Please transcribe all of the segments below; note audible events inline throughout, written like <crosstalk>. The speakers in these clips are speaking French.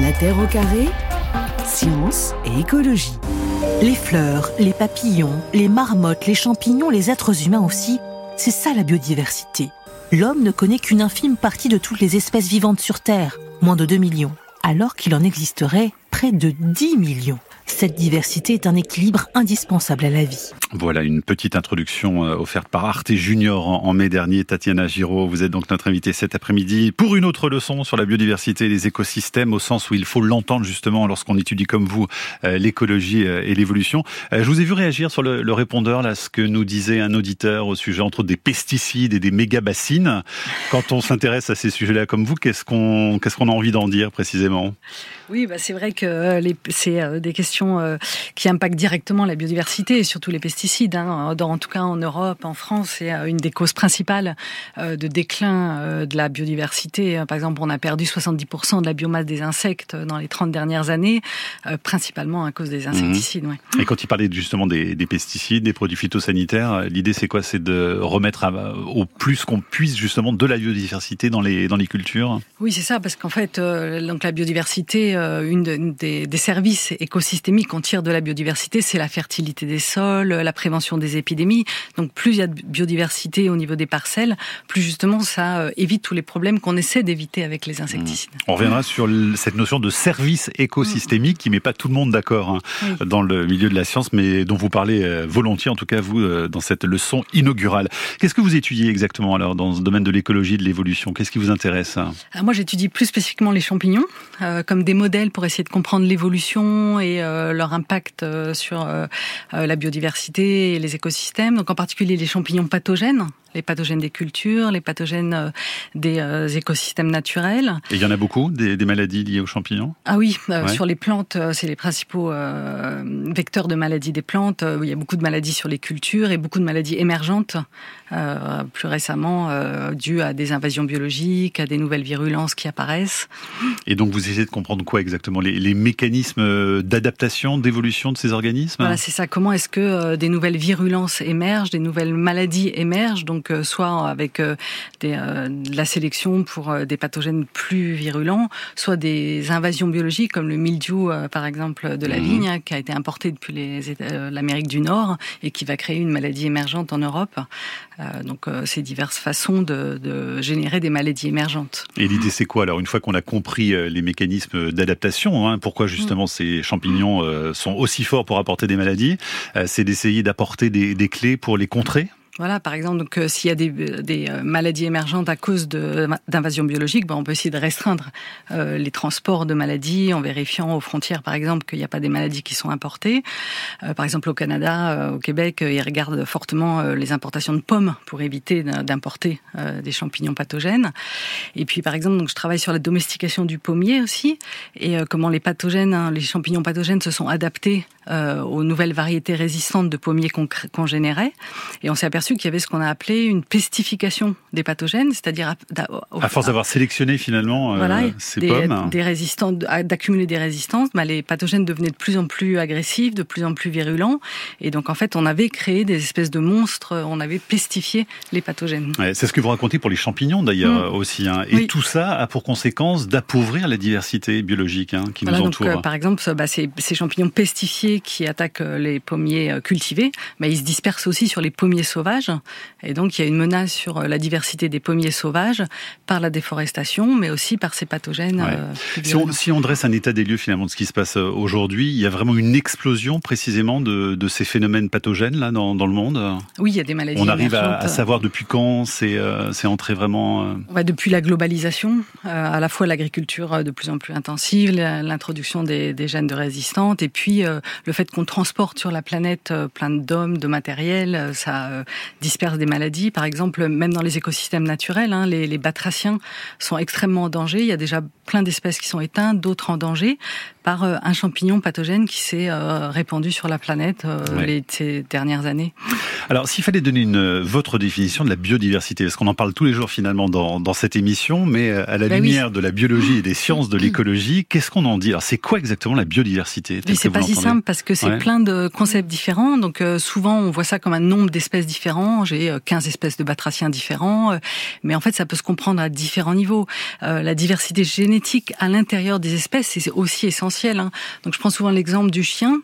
La Terre au carré, science et écologie. Les fleurs, les papillons, les marmottes, les champignons, les êtres humains aussi, c'est ça la biodiversité. L'homme ne connaît qu'une infime partie de toutes les espèces vivantes sur Terre, moins de 2 millions, alors qu'il en existerait près de 10 millions. Cette diversité est un équilibre indispensable à la vie. Voilà une petite introduction euh, offerte par Arte Junior en mai dernier. Tatiana Giraud, vous êtes donc notre invitée cet après-midi pour une autre leçon sur la biodiversité et les écosystèmes, au sens où il faut l'entendre justement lorsqu'on étudie comme vous euh, l'écologie euh, et l'évolution. Je vous ai vu réagir sur le, répondeur, là, ce que nous disait un auditeur au sujet entre des pesticides et des méga-bassines. Quand on s'intéresse à ces sujets-là comme vous, qu'est-ce qu'on qu'est-ce qu'on a envie d'en dire précisément? Oui, bah c'est vrai que c'est des questions euh, qui impactent directement la biodiversité et surtout les pesticides. Hein. en tout cas en Europe, en France, c'est euh, une des causes principales euh, de déclin de la biodiversité. Par exemple, on a perdu 70% de la biomasse des insectes dans les 30 dernières années, principalement à cause des mhm. insecticides. Et quand il parlait justement des, pesticides, des produits phytosanitaires, l'idée c'est quoi? C'est de remettre au plus qu'on puisse justement de la biodiversité dans les, dans les cultures? Oui, c'est ça, parce qu'en fait, donc la biodiversité, une, des, des services écosystémiques qu'on tire de la biodiversité, c'est la fertilité des sols, la prévention des épidémies. Donc plus il y a de biodiversité au niveau des parcelles, plus justement ça euh, évite tous les problèmes qu'on essaie d'éviter avec les insecticides. On reviendra sur cette notion de service écosystémique qui met pas tout le monde d'accord hein, dans le milieu de la science, mais dont vous parlez euh, volontiers, en tout cas vous, euh, dans cette leçon inaugurale. Qu'est-ce que vous étudiez exactement alors dans ce domaine de l'écologie, de l'évolution? Qu'est-ce qui vous intéresse? Moi j'étudie plus spécifiquement les champignons, comme des modèles pour essayer de comprendre l'évolution et euh, leur impact euh, sur euh, la biodiversité et les écosystèmes, donc en particulier les champignons pathogènes les pathogènes des cultures, les pathogènes euh, des euh, écosystèmes naturels. Et il y en a beaucoup, des, maladies liées aux champignons? Ah oui, euh, sur les plantes, c'est les principaux vecteurs de maladies des plantes. il y a beaucoup de maladies sur les cultures et beaucoup de maladies émergentes, plus récemment dues à des invasions biologiques, à des nouvelles virulences qui apparaissent. Et donc vous essayez de comprendre quoi exactement? Les, les mécanismes d'adaptation, d'évolution de ces organismes? Voilà, c'est ça. Comment est-ce que des nouvelles virulences émergent, des nouvelles maladies émergent? Donc donc euh, soit avec euh, euh, de la sélection pour des pathogènes plus virulents, soit des invasions biologiques comme le mildiou par exemple de la mhm. vigne hein, qui a été importé depuis l'Amérique du Nord et qui va créer une maladie émergente en Europe. donc c'est diverses façons de, générer des maladies émergentes. Et l'idée c'est quoi? Alors une fois qu'on a compris les mécanismes d'adaptation, hein, pourquoi justement mm. ces champignons sont aussi forts pour apporter des maladies, c'est d'essayer d'apporter des clés pour les contrer? Voilà, par exemple, donc euh, s'il y a des, des, euh, maladies émergentes à cause d'invasions biologiques, ben, on peut essayer de restreindre euh, les transports de maladies en vérifiant aux frontières, par exemple, qu'il n'y a pas des maladies qui sont importées. par exemple, au Canada, au Québec, ils regardent fortement les importations de pommes pour éviter d'importer des champignons pathogènes. Et puis, par exemple, donc je travaille sur la domestication du pommier aussi et comment les pathogènes, hein, les champignons pathogènes se sont adaptés aux nouvelles variétés résistantes de pommiers qu'on générait. Et on s'est aperçu qu'il y avait ce qu'on a appelé une pestification des pathogènes, c'est-à-dire à, force d'avoir sélectionné finalement euh, ces des, pommes, des résistances, d'accumuler des résistances, bah, les pathogènes devenaient de plus en plus agressifs, de plus en plus virulents, et donc en fait on avait créé des espèces de monstres, on avait pestifié les pathogènes. c'est ce que vous racontez pour les champignons d'ailleurs mm. aussi, hein. et tout ça a pour conséquence d'appauvrir la diversité biologique hein, qui nous entoure. Donc, euh, par exemple, bah, ces, ces, champignons pestifiés qui attaquent euh, les pommiers cultivés, bah, ils se dispersent aussi sur les pommiers sauvages et donc, il y a une menace sur euh, la diversité des pommiers sauvages par la déforestation, mais aussi par ces pathogènes. Euh, si, on, dresse un état des lieux finalement de ce qui se passe euh, aujourd'hui, il y a vraiment une explosion précisément de, ces phénomènes pathogènes là dans, le monde. Oui, il y a des maladies. On arrive à, savoir depuis quand c'est entré vraiment. depuis la globalisation, à la fois l'agriculture de plus en plus intensive, l'introduction des, gènes de résistantes, et puis le fait qu'on transporte sur la planète plein d'hommes, de matériel, ça dispersent des maladies. Par exemple, même dans les écosystèmes naturels, hein, les, les, batraciens sont extrêmement en danger. Il y a déjà plein d'espèces qui sont éteintes, d'autres en danger par euh, un champignon pathogène qui s'est euh, répandu sur la planète euh, les, ces dernières années. Alors, s'il fallait donner une, votre définition de la biodiversité, parce qu'on en parle tous les jours finalement dans, dans cette émission, mais à la bah lumière de la biologie et des sciences de l'écologie, qu'est-ce qu'on en dit? Alors, c'est quoi exactement la biodiversité? C'est pas si simple parce que c'est plein de concepts différents. Donc euh, souvent on voit ça comme un nombre d'espèces différents. J'ai 15 espèces de batraciens différents, mais en fait ça peut se comprendre à différents niveaux. la diversité génétique à l'intérieur des espèces c'est aussi essentiel. Hein. Donc je prends souvent l'exemple du chien.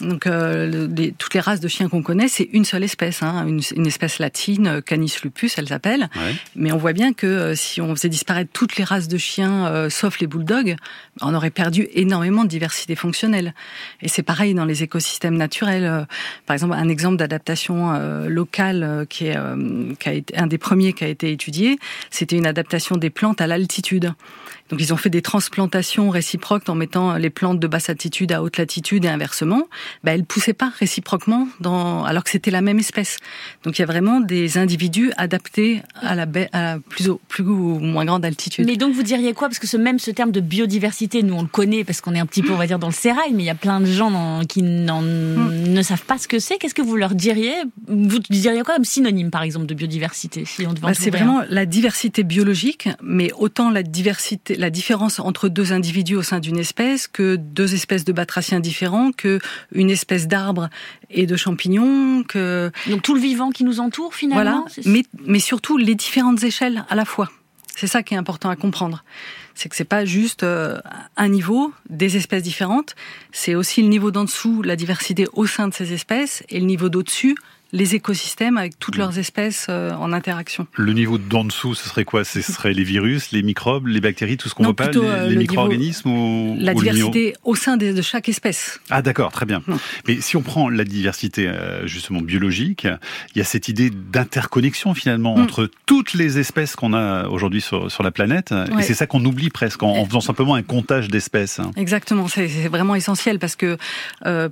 Donc les, toutes les races de chiens qu'on connaît c'est une seule espèce, hein, une, une, espèce latine, Canis lupus, elle s'appelle. Mais on voit bien que si on faisait disparaître toutes les races de chiens, sauf les bulldogs, on aurait perdu énormément de diversité fonctionnelle. Et c'est pareil dans les écosystèmes naturels. Euh, par exemple, un exemple d'adaptation euh, locale euh, qui est qui a été un des premiers qui a été étudié, c'était une adaptation des plantes à l'altitude. Donc ils ont fait des transplantations réciproques en mettant les plantes de basse altitude à haute latitude et inversement. Ben, elles poussaient pas réciproquement dans, alors que c'était la même espèce. Donc il y a vraiment des individus adaptés à la, à plus, plus ou moins grande altitude. Mais donc vous diriez quoi? Parce que ce même ce terme de biodiversité, nous on le connaît parce qu'on est un petit peu, on va dire, dans le sérail, mais il y a plein de gens qui hmm. ne savent pas ce que c'est. Qu'est-ce que vous leur diriez? Vous diriez quoi comme synonyme, par exemple, de biodiversité si bah, C'est vraiment la diversité biologique, mais autant la diversité la différence entre deux individus au sein d'une espèce que deux espèces de batraciens différents, que une espèce d'arbre et de champignons, que donc tout le vivant qui nous entoure finalement. Voilà, mais mais surtout les différentes échelles à la fois. C'est ça qui est important à comprendre. C'est que c'est pas juste euh, un niveau, des espèces différentes, c'est aussi le niveau d'en dessous, la diversité au sein de ces espèces, et le niveau d'au-dessus, les écosystèmes avec toutes leurs espèces euh, en interaction. Le niveau d'en dessous, ce serait quoi? Ce serait les virus, les microbes, les bactéries, tout ce qu'on voit pas, les, euh, micro-organismes ou La diversité au sein de, chaque espèce. Ah d'accord, très bien. Mais si on prend la diversité euh, justement biologique, il y a cette idée d'interconnexion finalement mm. entre toutes les espèces qu'on a aujourd'hui sur, sur, la planète, et c'est ça qu'on oublie presque en, faisant simplement un comptage d'espèces. Exactement, c'est vraiment essentiel parce que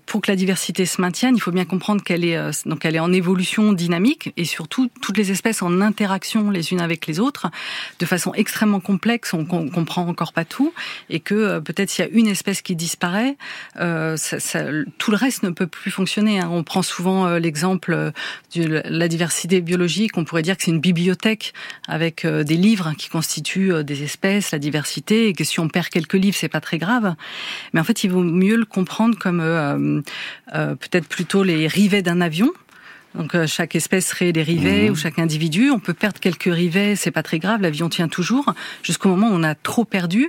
pour que la diversité se maintienne, il faut bien comprendre qu'elle est donc elle est en évolution dynamique et surtout toutes les espèces en interaction les unes avec les autres de façon extrêmement complexe. On, comprend encore pas tout et que euh, peut-être s'il y a une espèce qui disparaît, euh, ça, tout le reste ne peut plus fonctionner. Hein. On prend souvent euh, l'exemple de la diversité biologique. On pourrait dire que c'est une bibliothèque avec des livres qui constituent des espèces, la diversité, et que si on perd quelques livres, c'est pas très grave. Mais en fait, il vaut mieux le comprendre comme peut-être plutôt les rivets d'un avion. Donc euh, chaque espèce serait des rivets mmh. ou chaque individu. On peut perdre quelques rivets, c'est pas très grave, l'avion tient toujours, jusqu'au moment où on a trop perdu.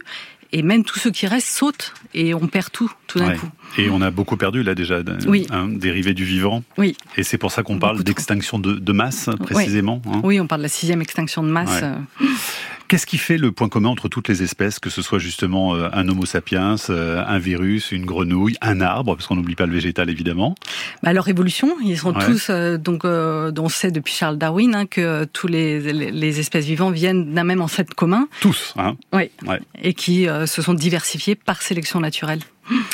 Et même tous ceux qui restent sautent et on perd tout tout d'un coup. Et on a beaucoup perdu là déjà oui. hein, des rivets du vivant. Oui. Et c'est pour ça qu'on parle d'extinction de, de, masse précisément. Hein. Oui, on parle de la sixième extinction de masse. Qu'est-ce qui fait le point commun entre toutes les espèces, que ce soit justement euh, un Homo sapiens, euh, un virus, une grenouille, un arbre, parce qu'on n'oublie pas le végétal évidemment bah Leur évolution, ils sont tous, euh, donc, on sait depuis Charles Darwin hein, que tous les, les, espèces vivantes viennent d'un même ancêtre commun. Tous, hein Oui. Et qui se sont diversifiés par sélection naturelle.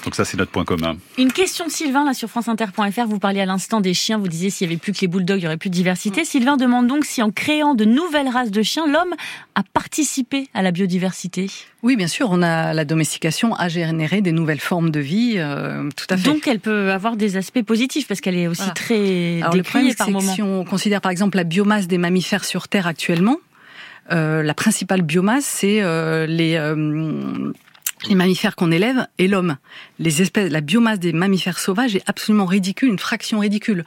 Donc ça, c'est notre point commun. Une question de Sylvain, là, sur franceinter.fr. Vous parliez à l'instant des chiens. Vous disiez s'il y avait plus que les bulldogs, il y aurait plus de diversité. Mm. Sylvain demande donc si en créant de nouvelles races de chiens, l'homme a participé à la biodiversité. Oui, bien sûr. On a la domestication a généré des nouvelles formes de vie, euh, tout à fait. Donc elle peut avoir des aspects positifs parce qu'elle est aussi très Alors, décriée par moment. Si on considère par exemple la biomasse des mammifères sur Terre actuellement, euh, la principale biomasse, c'est euh, les les mammifères qu'on élève et l'homme. Les espèces, la biomasse des mammifères sauvages est absolument ridicule, une fraction ridicule.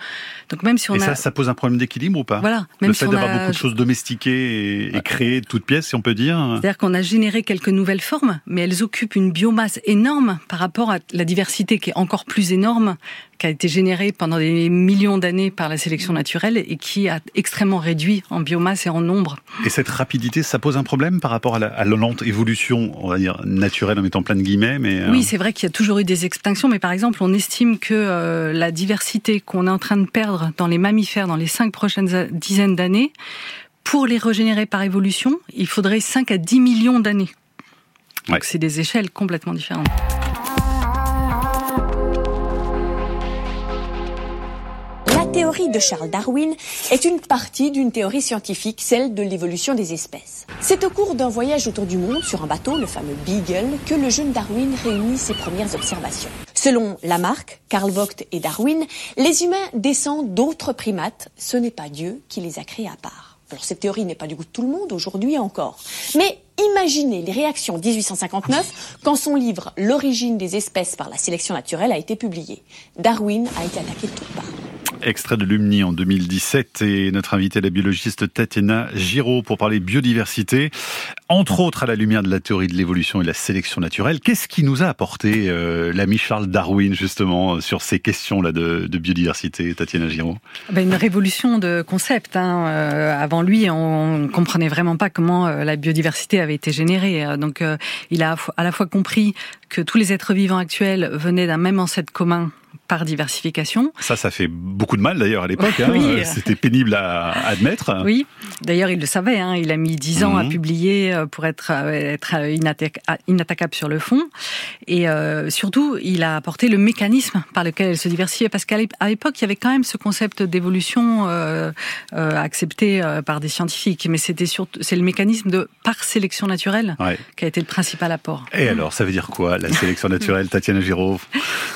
Donc même si on et ça, ça pose un problème d'équilibre ou pas? Voilà. Même le fait d'avoir beaucoup de choses domestiquées et, créées de toutes pièces, si on peut dire. C'est-à-dire qu'on a généré quelques nouvelles formes, mais elles occupent une biomasse énorme par rapport à la diversité qui est encore plus énorme qui a été généré pendant des millions d'années par la sélection naturelle et qui a extrêmement réduit en biomasse et en nombre. Et cette rapidité, ça pose un problème par rapport à la, lente évolution, on va dire naturelle en mettant plein de guillemets, mais euh, oui, c'est vrai qu'il y a toujours eu des extinctions, mais par exemple, on estime que euh, la diversité qu'on est en train de perdre dans les mammifères dans les cinq prochaines dizaines d'années, pour les régénérer par évolution, il faudrait 5 à 10 millions d'années. Donc c'est des échelles complètement différentes. Théorie de Charles Darwin est une partie d'une théorie scientifique, celle de l'évolution des espèces. C'est au cours d'un voyage autour du monde sur un bateau, le fameux Beagle, que le jeune Darwin réunit ses premières observations. Selon Lamarck, Karl Vogt et Darwin, les humains descendent d'autres primates, ce n'est pas Dieu qui les a créés à part. Alors cette théorie n'est pas du goût de tout le monde aujourd'hui encore. Mais imaginez les réactions 1859 quand son livre L'origine des espèces par la sélection naturelle a été publié. Darwin a été attaqué de toutes parts. Extrait de Lumni en 2017 et notre invité la biologiste Tatiana Giraud pour parler biodiversité, entre autres à la lumière de la théorie de l'évolution et de la sélection naturelle. Qu'est-ce qui nous a apporté euh, l'ami Charles Darwin justement sur ces questions-là de, biodiversité, Tatiana Giraud? Ben Une révolution de concept. Hein. Euh, avant lui, on ne comprenait vraiment pas comment euh, la biodiversité avait été générée. Donc il a à la fois compris que tous les êtres vivants actuels venaient d'un même ancêtre commun par diversification. Ça, ça fait beaucoup de mal d'ailleurs à l'époque. Hein. <laughs> C'était pénible à admettre. Oui, d'ailleurs il le savait. Hein. Il a mis dix ans à mhm. publier euh, pour être, euh, être inattaquable sur le fond. Et euh, surtout, il a apporté le mécanisme par lequel elle se diversifiait. Parce qu'à l'époque, il y avait quand même ce concept d'évolution euh, accepté par des scientifiques. Mais c'était surtout c'est le mécanisme de par sélection naturelle qui a été le principal apport. Et alors, ça veut dire quoi? La sélection naturelle, Tatiana Giraud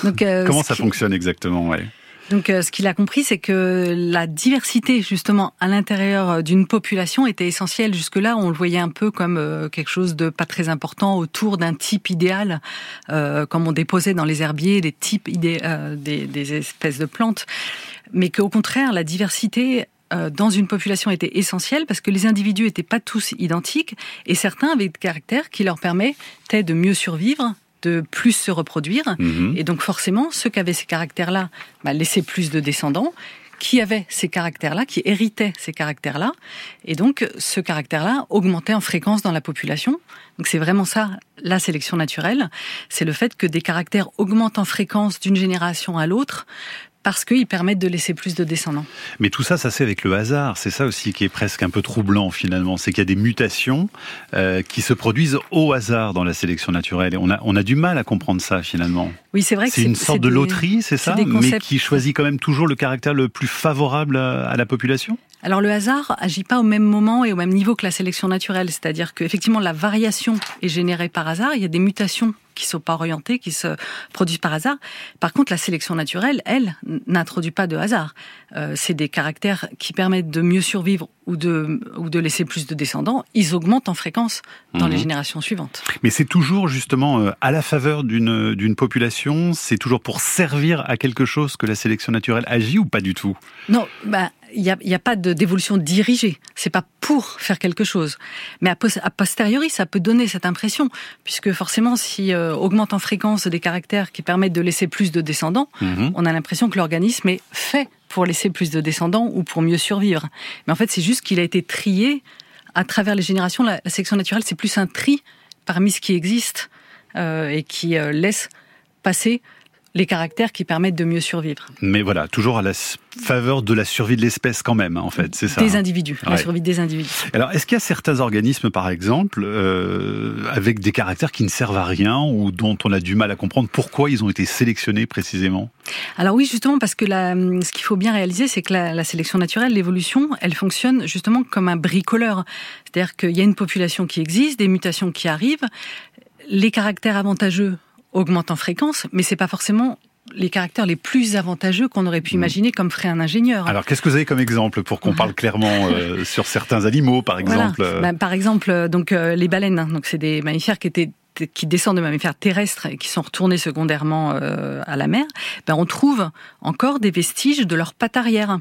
Donc, Comment ça fonctionne exactement, ouais. Donc, euh, ce qu'il a compris, c'est que la diversité, justement, à l'intérieur euh, d'une population était essentielle. Jusque-là, on le voyait un peu comme euh, quelque chose de pas très important autour d'un type idéal, comme on déposait dans les herbiers des types idé des, des, espèces de plantes. Mais qu'au contraire, la diversité dans une population était essentielle parce que les individus n'étaient pas tous identiques et certains avaient des caractères qui leur permettaient de mieux survivre de plus se reproduire. Mhm. Et donc forcément, ceux qui avaient ces caractères-là bah, laissaient plus de descendants qui avaient ces caractères-là, qui héritaient ces caractères-là. Et donc, ce caractère-là augmentait en fréquence dans la population. Donc, c'est vraiment ça, la sélection naturelle. C'est le fait que des caractères augmentent en fréquence d'une génération à l'autre parce qu'ils permettent de laisser plus de descendants. Mais tout ça, ça c'est avec le hasard. C'est ça aussi qui est presque un peu troublant finalement. C'est qu'il y a des mutations euh, qui se produisent au hasard dans la sélection naturelle. Et on a, on a du mal à comprendre ça finalement. Oui, c'est vrai que c'est une sorte de loterie, c'est ça Mais qui choisit quand même toujours le caractère le plus favorable à la population? Alors le hasard agit pas au même moment et au même niveau que la sélection naturelle, c'est-à-dire qu'effectivement la variation est générée par hasard, il y a des mutations qui sont pas orientés, qui se produisent par hasard. Par contre, la sélection naturelle, elle, n'introduit pas de hasard. Euh, c'est des caractères qui permettent de mieux survivre ou de, ou de laisser plus de descendants. Ils augmentent en fréquence dans les mhm. générations suivantes. Mais c'est toujours justement euh, à la faveur d'une, d'une population, c'est toujours pour servir à quelque chose que la sélection naturelle agit ou pas du tout? Non, bah, il n'y a, pas de, d'évolution dirigée. C'est pas pour faire quelque chose. Mais a, posteriori, ça peut donner cette impression, puisque forcément, si euh, augmente en fréquence des caractères qui permettent de laisser plus de descendants, mhm. on a l'impression que l'organisme est fait pour laisser plus de descendants ou pour mieux survivre. Mais en fait, c'est juste qu'il a été trié à travers les générations. La, sélection naturelle, c'est plus un tri parmi ce qui existe euh, et qui euh, laisse passer les caractères qui permettent de mieux survivre. Mais voilà, toujours à la faveur de la survie de l'espèce quand même, en fait, c'est ça. Des hein. individus, la survie des individus. Alors, est-ce qu'il y a certains organismes, par exemple, euh, avec des caractères qui ne servent à rien ou dont on a du mal à comprendre pourquoi ils ont été sélectionnés précisément? Alors oui, justement, parce que ce qu'il faut bien réaliser, c'est que la, la sélection naturelle, l'évolution, elle fonctionne justement comme un bricoleur. C'est-à-dire qu'il y a une population qui existe, des mutations qui arrivent, les caractères avantageux augmente en fréquence, mais c'est pas forcément les caractères les plus avantageux qu'on aurait pu hmm. imaginer comme ferait un ingénieur. Alors, qu'est-ce que vous avez comme exemple pour qu'on parle clairement euh, <laughs> sur certains animaux, par exemple ben, Par exemple, euh, donc euh, les baleines. Hein. donc, c'est des mammifères qui étaient qui descendent de mammifères terrestres et qui sont retournés secondairement à la mer, ben on trouve encore des vestiges de leurs pattes arrière.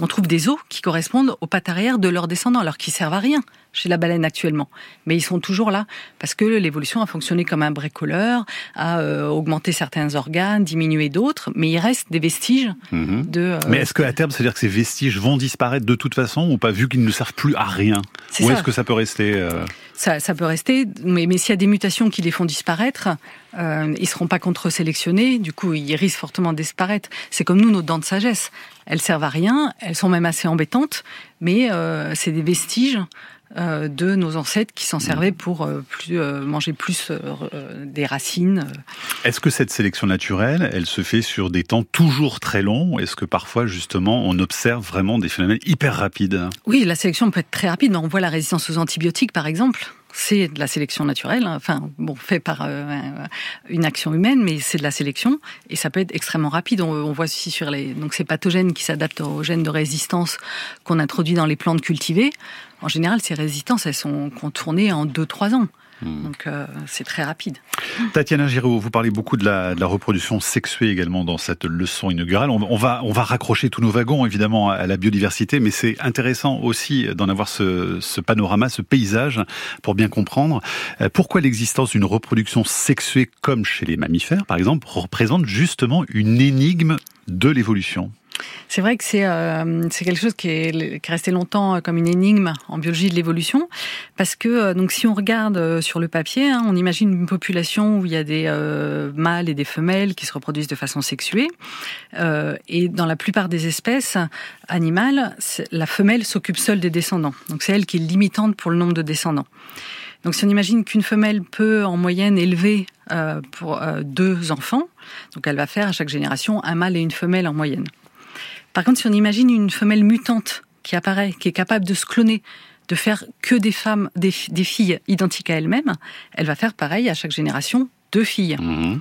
On trouve des os qui correspondent aux pattes arrière de leurs descendants, alors qu'ils servent à rien chez la baleine actuellement. Mais ils sont toujours là parce que l'évolution a fonctionné comme un bricoleur, a euh, augmenté certains organes, diminué d'autres, mais il reste des vestiges mhm. de. Euh, mais est-ce qu'à terme, c'est-à-dire que ces vestiges vont disparaître de toute façon ou pas, vu qu'ils ne servent plus à rien Ou est-ce que ça peut rester euh, ça, ça, peut rester, mais, mais s'il y a des mutations qui les font disparaître, ils seront pas contre-sélectionnés, du coup ils risquent fortement de disparaître. C'est comme nous, nos dents de sagesse. Elles servent à rien, elles sont même assez embêtantes, mais c'est des vestiges de nos ancêtres qui s'en servaient pour euh, plus, euh, manger plus des racines. Est-ce que cette sélection naturelle, elle se fait sur des temps toujours très longs? Est-ce que parfois, justement, on observe vraiment des phénomènes hyper rapides? Oui, la sélection peut être très rapide. On voit la résistance aux antibiotiques, par exemple. C'est de la sélection naturelle, hein. enfin bon, fait par une action humaine, mais c'est de la sélection et ça peut être extrêmement rapide. On, voit aussi sur les donc ces pathogènes qui s'adaptent aux gènes de résistance qu'on introduit dans les plantes cultivées. En général, ces résistances, elles sont contournées en 2-3 ans. Hmm. Donc euh, c'est très rapide. Tatiana Giraud, vous parlez beaucoup de la, de la, reproduction sexuée également dans cette leçon inaugurale. On, va, on va raccrocher tous nos wagons évidemment à la biodiversité, mais c'est intéressant aussi d'en avoir ce, ce, panorama, ce paysage pour bien comprendre euh, pourquoi l'existence d'une reproduction sexuée comme chez les mammifères par exemple représente justement une énigme de l'évolution. C'est vrai que c'est euh, c'est quelque chose qui est, qui est resté longtemps euh, comme une énigme en biologie de l'évolution, parce que euh, donc si on regarde sur le papier, hein, on imagine une population où il y a des mâles et des femelles qui se reproduisent de façon sexuée, et dans la plupart des espèces animales, la femelle s'occupe seule des descendants. Donc c'est elle qui est limitante pour le nombre de descendants. Donc si on imagine qu'une femelle peut en moyenne élever pour deux enfants, donc elle va faire à chaque génération un mâle et une femelle en moyenne. Par contre, si on imagine une femelle mutante qui apparaît, qui est capable de se cloner, de faire que des femmes, des, filles identiques à elle-même, elle va faire pareil à chaque génération, deux filles. Mhm.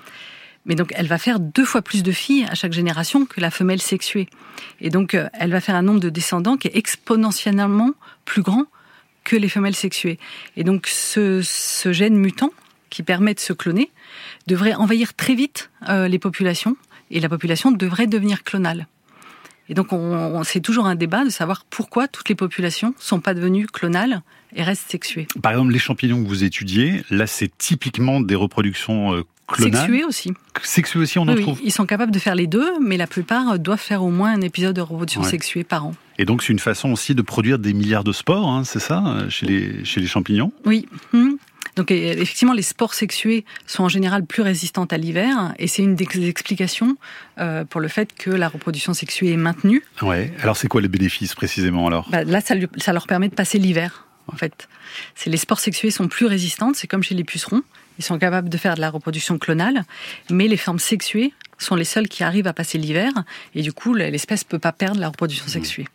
Mais donc, elle va faire deux fois plus de filles à chaque génération que la femelle sexuée. Et donc, euh, elle va faire un nombre de descendants qui est exponentiellement plus grand que les femelles sexuées. Et donc, ce, gène mutant qui permet de se cloner devrait envahir très vite euh, les populations et la population devrait devenir clonale. Et donc, on, c'est toujours un débat de savoir pourquoi toutes les populations sont pas devenues clonales et restent sexuées. Par exemple, les champignons que vous étudiez, là, c'est typiquement des reproductions euh, clonales. Sexuées aussi. Sexuées aussi, on en trouve? Ils sont capables de faire les deux, mais la plupart doivent faire au moins un épisode de reproduction sexuée par an. Et donc, c'est une façon aussi de produire des milliards de spores, hein, c'est ça, euh, chez les, chez les champignons? Oui. Hum. Donc effectivement, les spores sexués sont en général plus résistantes à l'hiver, et c'est une des explications euh, pour le fait que la reproduction sexuée est maintenue. Ouais. Alors c'est quoi les bénéfices précisément alors? Bah, Là, ça, ça leur permet de passer l'hiver. En fait, c'est les spores sexuées sont plus résistantes. C'est comme chez les pucerons, ils sont capables de faire de la reproduction clonale, mais les formes sexuées sont les seules qui arrivent à passer l'hiver, et du coup, l'espèce peut pas perdre la reproduction mmh.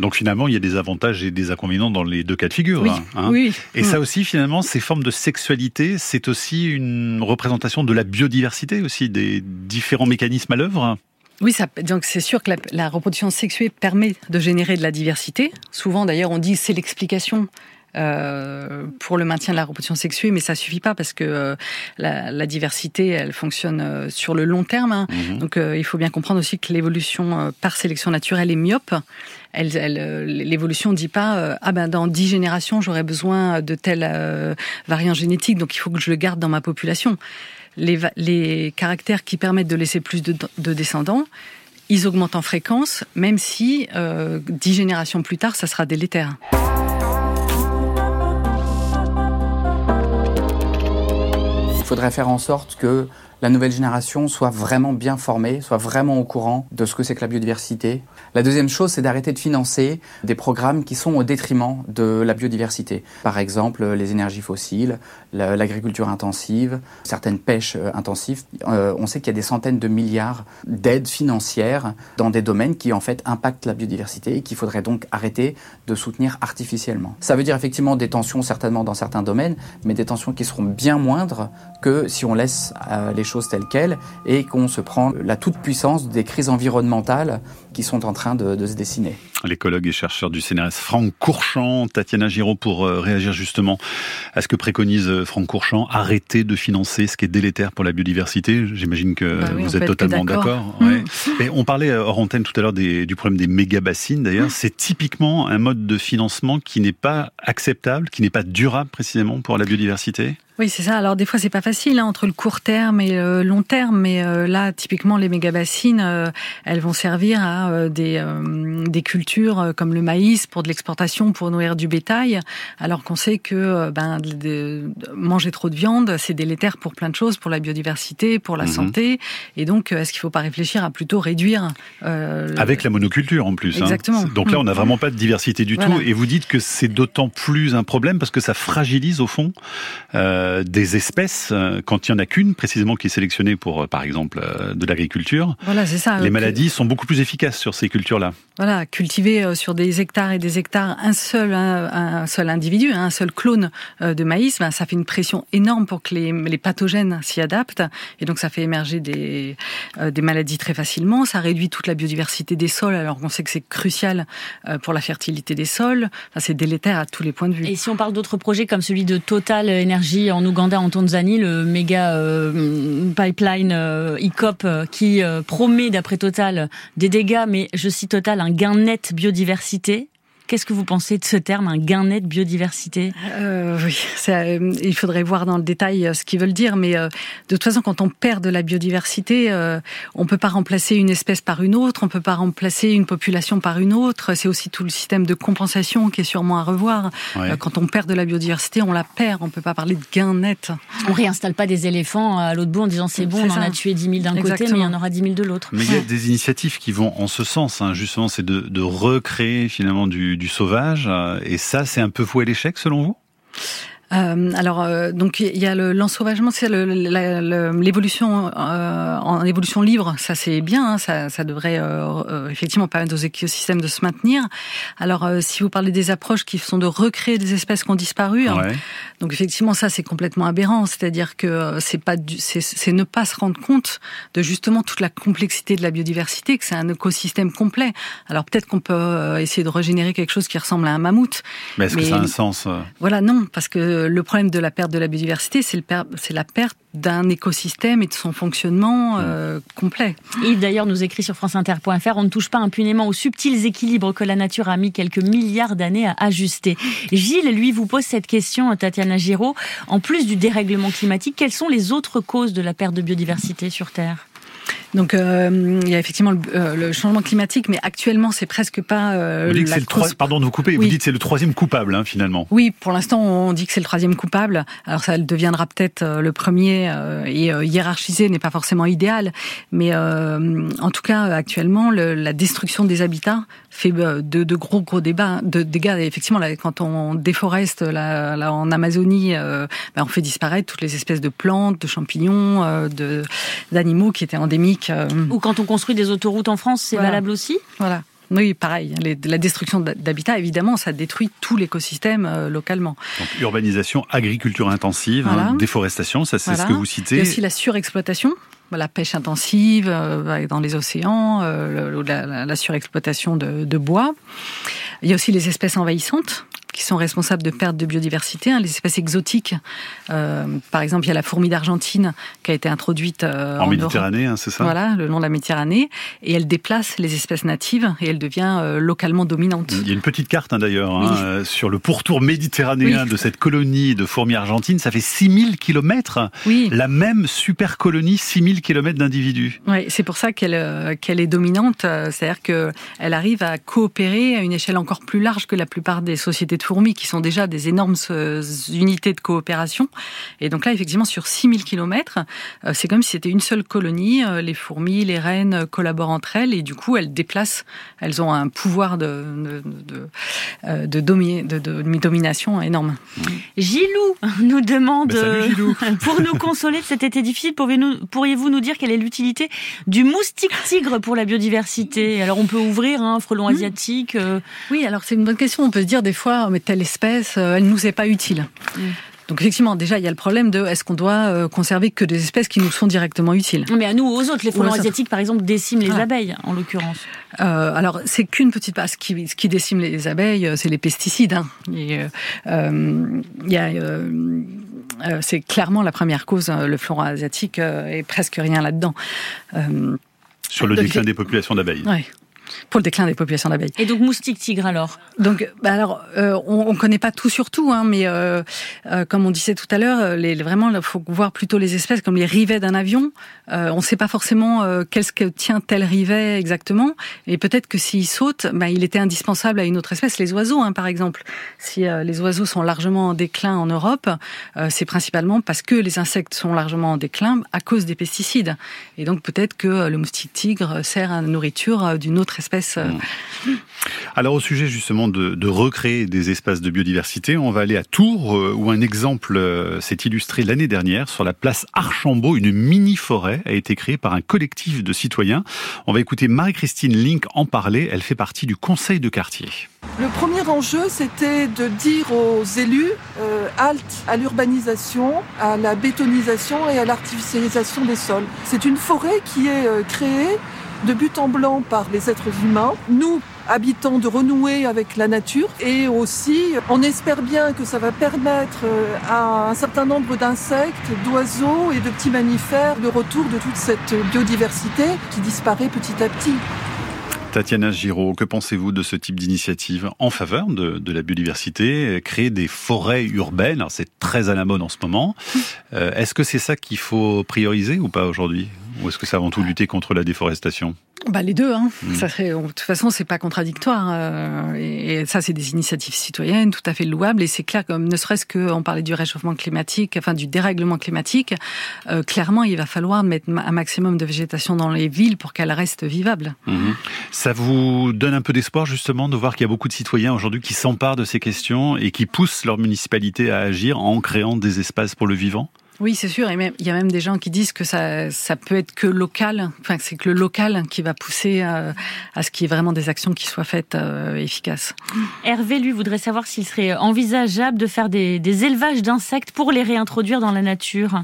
Donc finalement, il y a des avantages et des inconvénients dans les deux cas de figure. Oui, hein. oui. Et ça aussi, finalement, ces formes de sexualité, c'est aussi une représentation de la biodiversité aussi, des différents mécanismes à l'œuvre. Oui, ça, donc c'est sûr que la, la, reproduction sexuée permet de générer de la diversité. Souvent, d'ailleurs, on dit c'est l'explication euh, pour le maintien de la reproduction sexuée, mais ça suffit pas parce que euh, la, la, diversité, elle fonctionne euh, sur le long terme. Hein. Mhm. Donc, il faut bien comprendre aussi que l'évolution par sélection naturelle est myope. Elle, elle, l'évolution dit pas ah ben dans dix générations j'aurai besoin de tel variant génétique, donc il faut que je le garde dans ma population. Les, les caractères qui permettent de laisser plus de, de descendants, ils augmentent en fréquence, même si dix générations plus tard, ça sera délétère. Faudrait faire en sorte que la nouvelle génération soit vraiment bien formée, soit vraiment au courant de ce que c'est que la biodiversité. La deuxième chose, c'est d'arrêter de financer des programmes qui sont au détriment de la biodiversité. Par exemple, les énergies fossiles, l'agriculture intensive, certaines pêches euh, intensives. Euh, on sait qu'il y a des centaines de milliards d'aides financières dans des domaines qui en fait impactent la biodiversité et qu'il faudrait donc arrêter de soutenir artificiellement. Ça veut dire effectivement des tensions certainement dans certains domaines, mais des tensions qui seront bien moindres que si on laisse euh, les choses telles quelles et qu'on se prend la toute-puissance des crises environnementales qui sont en train de, se dessiner. L'écologue et chercheur du CNRS Franck Courchamp, Tatiana Giraud pour euh, réagir justement à ce que préconise euh, Franck Courchamp, arrêter de financer ce qui est délétère pour la biodiversité. J'imagine que bah vous êtes totalement d'accord. Mmh. on parlait hors antenne tout à l'heure du problème des méga bassines d'ailleurs. Mmh. C'est typiquement un mode de financement qui n'est pas acceptable, qui n'est pas durable précisément pour la biodiversité? Oui, c'est ça. Alors des fois, c'est pas facile hein, entre le court terme et le long terme, mais euh, là, typiquement, les méga-bassines, euh, elles vont servir à euh, des, des cultures comme le maïs pour de l'exportation, pour nourrir du bétail, alors qu'on sait que ben, de, manger trop de viande, c'est délétère pour plein de choses, pour la biodiversité, pour la mhm. santé. Et donc, est-ce qu'il faut pas réfléchir à plutôt réduire Avec la monoculture en plus. Hein. Exactement. Donc là, on n'a vraiment pas de diversité du tout. Et vous dites que c'est d'autant plus un problème parce que ça fragilise au fond. Euh, des espèces, euh, quand il n'y en a qu'une précisément qui est sélectionnée pour, euh, par exemple, de l'agriculture, voilà, c'est ça. Les maladies sont beaucoup plus efficaces sur ces cultures-là. Voilà, cultiver sur des hectares et des hectares un seul, un, seul individu, un seul clone de maïs, ben, ça fait une pression énorme pour que les, les pathogènes s'y adaptent. Et donc, ça fait émerger des, des maladies très facilement. Ça réduit toute la biodiversité des sols, alors qu'on sait que c'est crucial pour la fertilité des sols. Enfin, c'est délétère à tous les points de vue. Et si on parle d'autres projets comme celui de Total Energy en Ouganda, en Tanzanie, le méga pipeline ICOP qui promet, d'après Total, des dégâts, mais je cite Total, un gain net biodiversité. Qu'est-ce que vous pensez de ce terme, un gain net biodiversité? Euh, Oui, euh, il faudrait voir dans le détail euh, ce qu'ils veulent dire, mais de toute façon, quand on perd de la biodiversité, on peut pas remplacer une espèce par une autre, on peut pas remplacer une population par une autre. C'est aussi tout le système de compensation qui est sûrement à revoir. Ouais. quand on perd de la biodiversité, on la perd. On peut pas parler de gain net. On réinstalle pas des éléphants à l'autre bout en disant c'est bon, on en a tué 10 000 d'un côté, mais il y en aura 10 000 de l'autre. Mais il y a des initiatives qui vont en ce sens, hein, justement, c'est de, de recréer finalement du du sauvage. Et ça, c'est un peu voué l'échec selon vous? Euh, alors, euh, donc il y a le l'ensauvagement, c'est l'évolution euh, en évolution libre. Ça c'est bien, hein, ça, ça, devrait euh, euh, effectivement permettre aux écosystèmes de se maintenir. Alors, si vous parlez des approches qui sont de recréer des espèces qui ont disparu, hein, ouais. donc effectivement ça c'est complètement aberrant. C'est-à-dire que c'est pas c'est ne pas se rendre compte de justement toute la complexité de la biodiversité, que c'est un écosystème complet. Alors peut-être qu'on peut essayer de régénérer quelque chose qui ressemble à un mammouth. Mais est-ce que ça a un sens Voilà, non, parce que le problème de la perte de la biodiversité, c'est la perte d'un écosystème et de son fonctionnement euh, complet. Yves d'ailleurs nous écrit sur franceinter.fr on ne touche pas impunément aux subtils équilibres que la nature a mis quelques milliards d'années à ajuster. Gilles, lui, vous pose cette question, Tatiana Giraud. En plus du dérèglement climatique, quelles sont les autres causes de la perte de biodiversité sur Terre? Donc euh, il y a effectivement le, euh, le, changement climatique, mais actuellement c'est presque pas. Euh, vous dites que c'est le troisième. Pardon de vous couper. Oui. Vous dites c'est le troisième coupable hein, finalement. Oui, pour l'instant on dit que c'est le troisième coupable. Alors ça deviendra peut-être euh, le premier euh, et hiérarchisé n'est pas forcément idéal, mais en tout cas actuellement le, la destruction des habitats fait de, de gros gros débats, de dégâts. Et effectivement, là, quand on déforeste là, là en Amazonie, ben, on fait disparaître toutes les espèces de plantes, de champignons, de d'animaux qui étaient endémiques. Ou quand on construit des autoroutes en France, c'est voilà. valable aussi Voilà. Oui, pareil. Les, la destruction d'habitat, évidemment, ça détruit tout l'écosystème euh, localement. Donc, urbanisation, agriculture intensive, voilà. hein, déforestation, ça c'est voilà. ce que vous citez. Il y a aussi la surexploitation la pêche intensive euh, dans les océans, euh, la, la, surexploitation de, de, bois. Il y a aussi les espèces envahissantes qui sont responsables de perte de biodiversité, hein, les espèces exotiques. Euh, par exemple, il y a la fourmi d'Argentine qui a été introduite euh, en, en Méditerranée, hein, c'est ça? Voilà, le long de la Méditerranée, et elle déplace les espèces natives et elle devient euh, localement dominante. Il y a une petite carte hein, d'ailleurs oui. sur le pourtour méditerranéen oui. de cette colonie de fourmis argentines. Ça fait 6000 kilomètres. Oui. La même super colonie, 6000 kilomètres d'individus. Oui, c'est pour ça qu'elle qu'elle est dominante. C'est-à-dire qu'elle arrive à coopérer à une échelle encore plus large que la plupart des sociétés de fourmis qui sont déjà des énormes euh, unités de coopération. Et donc là, effectivement, sur 6000 kilomètres, euh, c'est comme si c'était une seule colonie. Euh, les fourmis, les reines collaborent entre elles et du coup, elles déplacent. Elles ont un pouvoir de, de, de, de, domi de, de domination énorme. Gilou nous demande, ben salut, Gilou. <laughs> pour nous consoler de cet été difficile, pourriez-vous nous dire quelle est l'utilité du moustique tigre pour la biodiversité? Alors on peut ouvrir un hein, frelon asiatique. Euh... Oui, alors c'est une bonne question. On peut se dire des fois, mais telle espèce, euh, elle nous est pas utile. Mm. Donc effectivement, déjà, il y a le problème de est-ce qu'on doit euh, conserver que des espèces qui nous sont directement utiles? Mais à nous, aux autres, les frelons asiatiques, par exemple, déciment les ah. abeilles, en l'occurrence. Euh, alors, c'est qu'une petite part. Ce qui, ce qui décime les abeilles, c'est les pesticides. Hein. Et, euh, y a, euh, c'est clairement la première cause. Le floron asiatique et presque rien là-dedans. Sur le déclin des populations d'abeilles. Oui pour le déclin des populations d'abeilles. Et donc moustique tigre alors? Donc bah alors euh, on, on connaît pas tout sur tout, hein, mais euh, euh, comme on disait tout à l'heure, les, vraiment il faut voir plutôt les espèces comme les rivets d'un avion. Euh, on ne sait pas forcément euh, qu'est-ce que tient tel rivet exactement, et peut-être que s'il saute, bah, il était indispensable à une autre espèce, les oiseaux hein, par exemple. Si euh, les oiseaux sont largement en déclin en Europe, c'est principalement parce que les insectes sont largement en déclin à cause des pesticides. Et donc peut-être que le moustique tigre sert à la nourriture d'une autre espèce. Euh. Mmh. Alors au sujet justement de, de, recréer des espaces de biodiversité, on va aller à Tours où un exemple s'est illustré l'année dernière sur la place Archambault. Une mini-forêt a été créée par un collectif de citoyens. On va écouter Marie-Christine Link en parler. Elle fait partie du conseil de quartier. Le premier enjeu, c'était de dire aux élus euh, halte à l'urbanisation, à la bétonisation et à l'artificialisation des sols. C'est une forêt qui est euh, créée de but en blanc par les êtres humains. Nous, habitants, de renouer avec la nature et aussi, on espère bien que ça va permettre euh, à un certain nombre d'insectes, d'oiseaux et de petits mammifères le retour de toute cette biodiversité qui disparaît petit à petit. Tatiana Giraud, que pensez-vous de ce type d'initiative en faveur de, la biodiversité, créer des forêts urbaines? C'est très à la mode en ce moment. Euh, est-ce que c'est ça qu'il faut prioriser ou pas aujourd'hui? Ou est-ce que c'est avant tout lutter contre la déforestation bah les deux, hein. Mm. Ça serait, de toute façon, c'est pas contradictoire. Euh, et, ça, c'est des initiatives citoyennes tout à fait louables. Et c'est clair, comme ne serait-ce qu'on parlait du réchauffement climatique, enfin du dérèglement climatique, euh, clairement, il va falloir mettre un maximum de végétation dans les villes pour qu'elles restent vivables. Mm-hmm. Ça vous donne un peu d'espoir justement de voir qu'il y a beaucoup de citoyens aujourd'hui qui s'emparent de ces questions et qui poussent leur municipalité à agir en créant des espaces pour le vivant? Oui, c'est sûr. Et même, il y a même des gens qui disent que ça, ça peut être que local. Enfin, c'est que le local qui va pousser euh, à, ce qu'il y ait vraiment des actions qui soient faites euh, efficaces. Hervé, lui, voudrait savoir s'il serait envisageable de faire des, des élevages d'insectes pour les réintroduire dans la nature.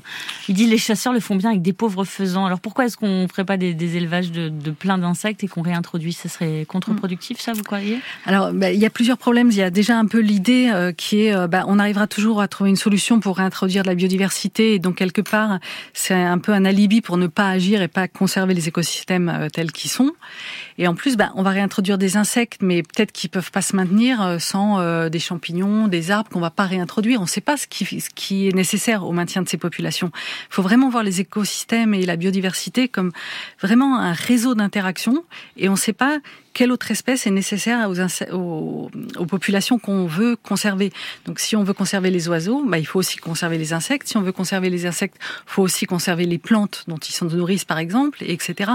Il dit les chasseurs le font bien avec des pauvres faisans. Alors pourquoi est-ce qu'on ne ferait pas des, des élevages de, de plein d'insectes et qu'on réintroduit? Ça serait contre-productif, ça, vous croyez? Alors, bah, il y a plusieurs problèmes. Il y a déjà un peu l'idée euh, qui est, bah, on arrivera toujours à trouver une solution pour réintroduire de la biodiversité et donc quelque part, c'est un peu un alibi pour ne pas agir et pas conserver les écosystèmes euh, tels qu'ils sont. Et en plus, ben, on va réintroduire des insectes, mais peut-être qu'ils peuvent pas se maintenir euh, sans euh, des champignons, des arbres qu'on va pas réintroduire. On ne sait pas ce qui, est nécessaire au maintien de ces populations. Il faut vraiment voir les écosystèmes et la biodiversité comme vraiment un réseau d'interaction, et on ne sait pas quelle autre espèce est nécessaire aux, aux, populations qu'on veut conserver. Donc si on veut conserver les oiseaux, bah, il faut aussi conserver les insectes. Si on veut conserver les insectes, il faut aussi conserver les plantes dont ils se nourrissent, par exemple, etc.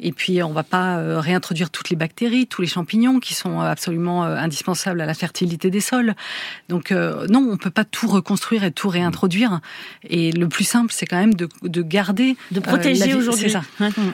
Et puis on va pas euh, réintroduire toutes les bactéries, tous les champignons qui sont euh, absolument euh, indispensables à la fertilité des sols. Donc non, on peut pas tout reconstruire et tout réintroduire. Et le plus simple, c'est quand même de, de garder, de protéger aujourd'hui. ça.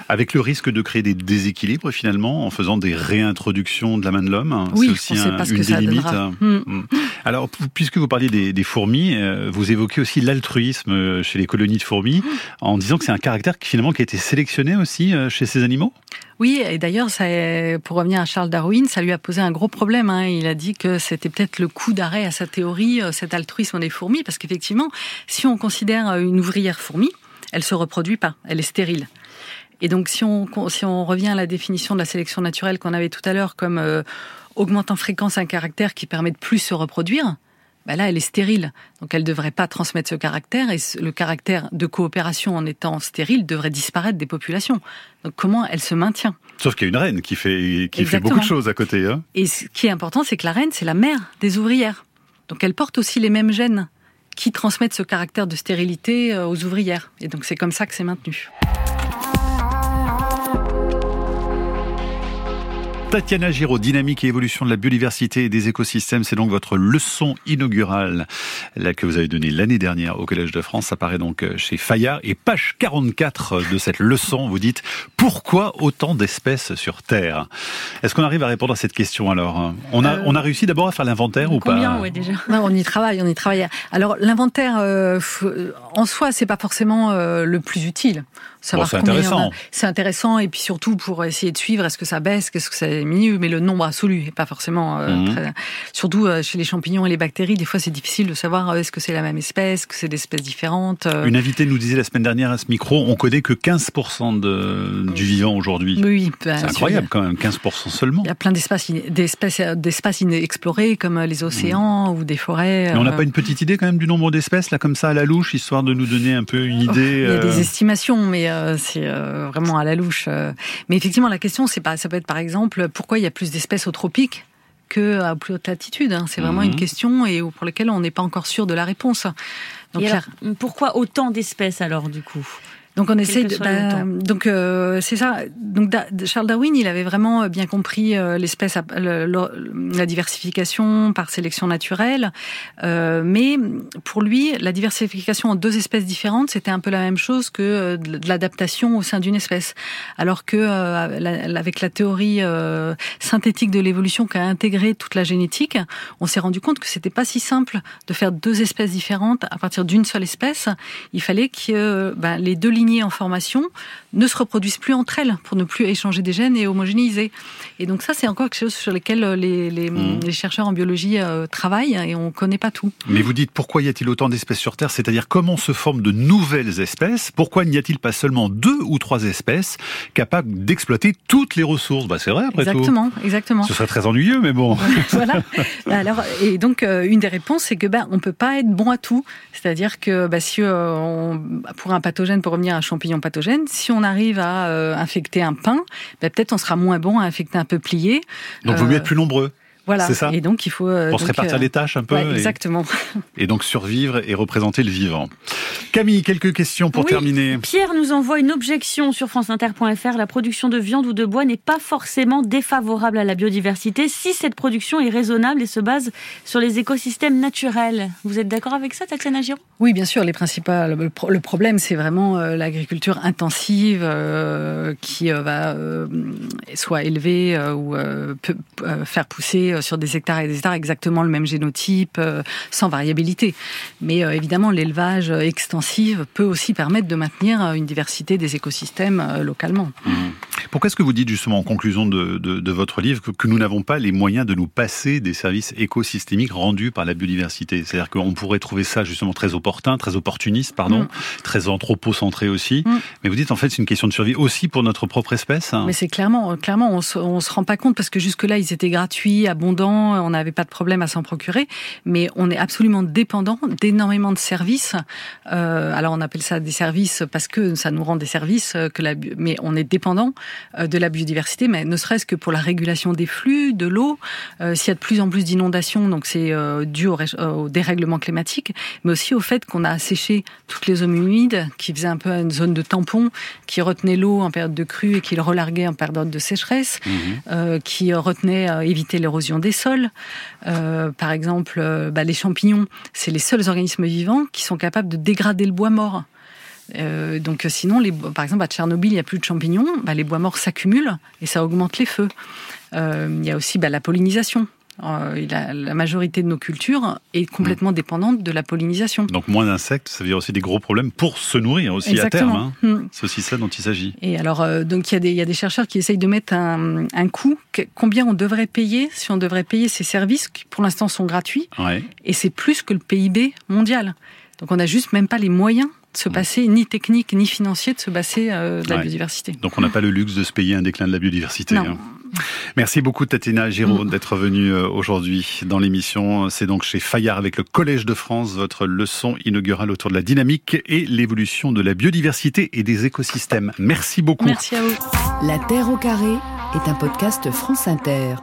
Avec le risque de créer des déséquilibres finalement en faisant des réintroduction de la main de l'homme. Oui, c'est aussi pas ce une que des limites. Hmm. Hmm. Alors, puisque vous parliez des, fourmis, euh, vous évoquez aussi l'altruisme euh, chez les colonies de fourmis, en disant que c'est un caractère qui finalement qui a été sélectionné aussi euh, chez ces animaux? Oui, et d'ailleurs, pour revenir à Charles Darwin, ça lui a posé un gros problème. Hein. Il a dit que c'était peut-être le coup d'arrêt à sa théorie, cet altruisme des fourmis, parce qu'effectivement, si on considère une ouvrière fourmi, elle se reproduit pas, elle est stérile. Et donc, si on, si on revient à la définition de la sélection naturelle qu'on avait tout à l'heure comme euh, augmentant fréquence un caractère qui permet de plus se reproduire, ben là, elle est stérile. Donc, elle ne devrait pas transmettre ce caractère. Et le caractère de coopération en étant stérile devrait disparaître des populations. Donc, comment elle se maintient? Sauf qu'il y a une reine qui fait, qui fait beaucoup de choses à côté. Hein. Et ce qui est important, c'est que la reine, c'est la mère des ouvrières. Donc, elle porte aussi les mêmes gènes qui transmettent ce caractère de stérilité euh, aux ouvrières. Et donc, c'est comme ça que c'est maintenu. Tatiana Giraud, dynamique et évolution de la biodiversité et des écosystèmes, c'est donc votre leçon inaugurale là, que vous avez donnée l'année dernière au Collège de France. Ça paraît donc euh, chez Fayard. Et page 44 de cette leçon, vous dites pourquoi autant d'espèces sur Terre? Est-ce qu'on arrive à répondre à cette question alors? On a, on a réussi d'abord à faire l'inventaire ou Combien, pas ouais, déjà? On y travaille, on y travaille. Alors l'inventaire, euh, en soi, c'est pas forcément euh, le plus utile c'est intéressant. C'est intéressant et puis surtout pour essayer de suivre est-ce que ça baisse, est-ce que ça diminue, mais le nombre absolu est pas forcément euh, mhm. très... surtout euh, chez les champignons et les bactéries. Des fois, c'est difficile de savoir euh, est-ce que c'est la même espèce, que c'est des espèces différentes. Une invitée nous disait la semaine dernière à ce micro, on connaît que 15% de, du vivant aujourd'hui. Oui, bah, c'est incroyable quand même, 15% seulement. Il y a plein d'espaces, d'espèces, d'espaces inexplorés comme les océans mhm. ou des forêts. Mais on n'a pas une petite idée quand même du nombre d'espèces là comme ça à la louche, histoire de nous donner un peu une idée. Il y a des estimations, mais c'est euh, vraiment à la louche. Euh. Mais effectivement, la question, c'est pas, ça peut être par exemple, pourquoi il y a plus d'espèces au tropique que à plus haute latitude. Hein. C'est vraiment une mhm. question et pour laquelle on n'est pas encore sûr de la réponse. Donc, pourquoi autant d'espèces alors du coup? Donc on essaye de, bah, donc euh, c'est ça. Donc Charles Darwin, il avait vraiment bien compris euh, l'espèce, la diversification par sélection naturelle, euh, mais pour lui, la diversification en deux espèces différentes, c'était un peu la même chose que de l'adaptation au sein d'une espèce. Alors que avec la théorie synthétique de l'évolution qui a intégré toute la génétique, on s'est rendu compte que c'était pas si simple de faire deux espèces différentes à partir d'une seule espèce. Il fallait que ben, les deux en formation ne se reproduisent plus entre elles pour ne plus échanger des gènes et homogénéiser. Et donc ça, c'est encore quelque chose sur lequel euh, les, mmh. les, chercheurs en biologie euh, travaillent et on ne connaît pas tout. Mais vous dites pourquoi y a-t-il autant d'espèces sur Terre? C'est-à-dire comment se forment de nouvelles espèces? Pourquoi n'y a-t-il pas seulement deux ou trois espèces capables d'exploiter toutes les ressources? Bah, C'est vrai après tout. Exactement, exactement. Ce serait très ennuyeux, mais bon. <laughs> voilà. Alors, et donc, euh, une des réponses, c'est que ben, on peut pas être bon à tout. C'est-à-dire que bah, si on, pour un pathogène, pour revenir à un champignon pathogène, si on arrive à infecter un pain, ben, peut-être on sera moins bon à infecter un peuplier. Donc, vous mieux être plus nombreux. Voilà. C'est ça. Et donc il faut pour se répartir les tâches un peu. exactement. Et, donc survivre et représenter le vivant. Camille, quelques questions pour terminer. Pierre nous envoie une objection sur franceinter.fr. La production de viande ou de bois n'est pas forcément défavorable à la biodiversité si cette production est raisonnable et se base sur les écosystèmes naturels. Vous êtes d'accord avec ça, Tatiana Giraud? Oui, bien sûr. Les principales. Le problème, c'est vraiment euh, l'agriculture intensive euh, qui euh, va soit élever ou faire pousser sur des hectares et des hectares exactement le même génotype, sans variabilité. Mais évidemment, l'élevage extensif peut aussi permettre de maintenir une diversité des écosystèmes euh, localement. Mmh. Pourquoi est-ce que vous dites justement en conclusion de, votre livre que, nous n'avons pas les moyens de nous passer des services écosystémiques rendus par la biodiversité? C'est-à-dire qu'on pourrait trouver ça justement très opportun, très opportuniste, pardon, mmh. très anthropocentré aussi. Mmh. Mais vous dites en fait c'est une question de survie aussi pour notre propre espèce. Hein. Mais c'est clairement, clairement, on se, se rend pas compte parce que jusque là ils étaient gratuits, abondants, on n'avait pas de problème à s'en procurer, mais on est absolument dépendant d'énormément de services. Euh, alors on appelle ça des services parce que ça nous rend des services euh, que la, mais on est dépendant euh, de la biodiversité, mais ne serait-ce que pour la régulation des flux, de l'eau. Euh, s'il y a de plus en plus d'inondations, donc c'est euh, dû au, dérèglement climatique, mais aussi au fait qu'on a asséché toutes les zones humides, qui faisaient un peu une zone de tampon, qui retenait l'eau en période de crue et qui le relarguait en période de sécheresse, mhm. qui retenait éviter l'érosion des sols. par exemple, bah, les champignons, c'est les seuls organismes vivants qui sont capables de dégrader le bois mort. Euh, donc sinon, par exemple à Tchernobyl, il n'y a plus de champignons, bah, les bois morts s'accumulent et ça augmente les feux. Euh, il y a aussi bah, la pollinisation. Euh, la, majorité de nos cultures est complètement dépendante de la pollinisation. Donc moins d'insectes, ça veut dire aussi des gros problèmes pour se nourrir aussi à terme. Hein. Hmm. C'est aussi ça dont il s'agit. Et alors, donc il y, a des, il y, a des chercheurs qui essayent de mettre un, un coût, combien on devrait payer si on devrait payer ces services qui pour l'instant sont gratuits. Et c'est plus que le PIB mondial. Donc on n'a juste même pas les moyens de se passer, ni technique ni financier, de se passer euh, de la biodiversité. Donc on n'a pas le luxe de se payer un déclin de la biodiversité. Hein. Merci beaucoup Tatiana Giraud mm. d'être venue euh, aujourd'hui dans l'émission. C'est donc chez Fayard avec le Collège de France, votre leçon inaugurale autour de la dynamique et l'évolution de la biodiversité et des écosystèmes. Merci beaucoup. Merci à vous. La Terre au carré est un podcast France Inter.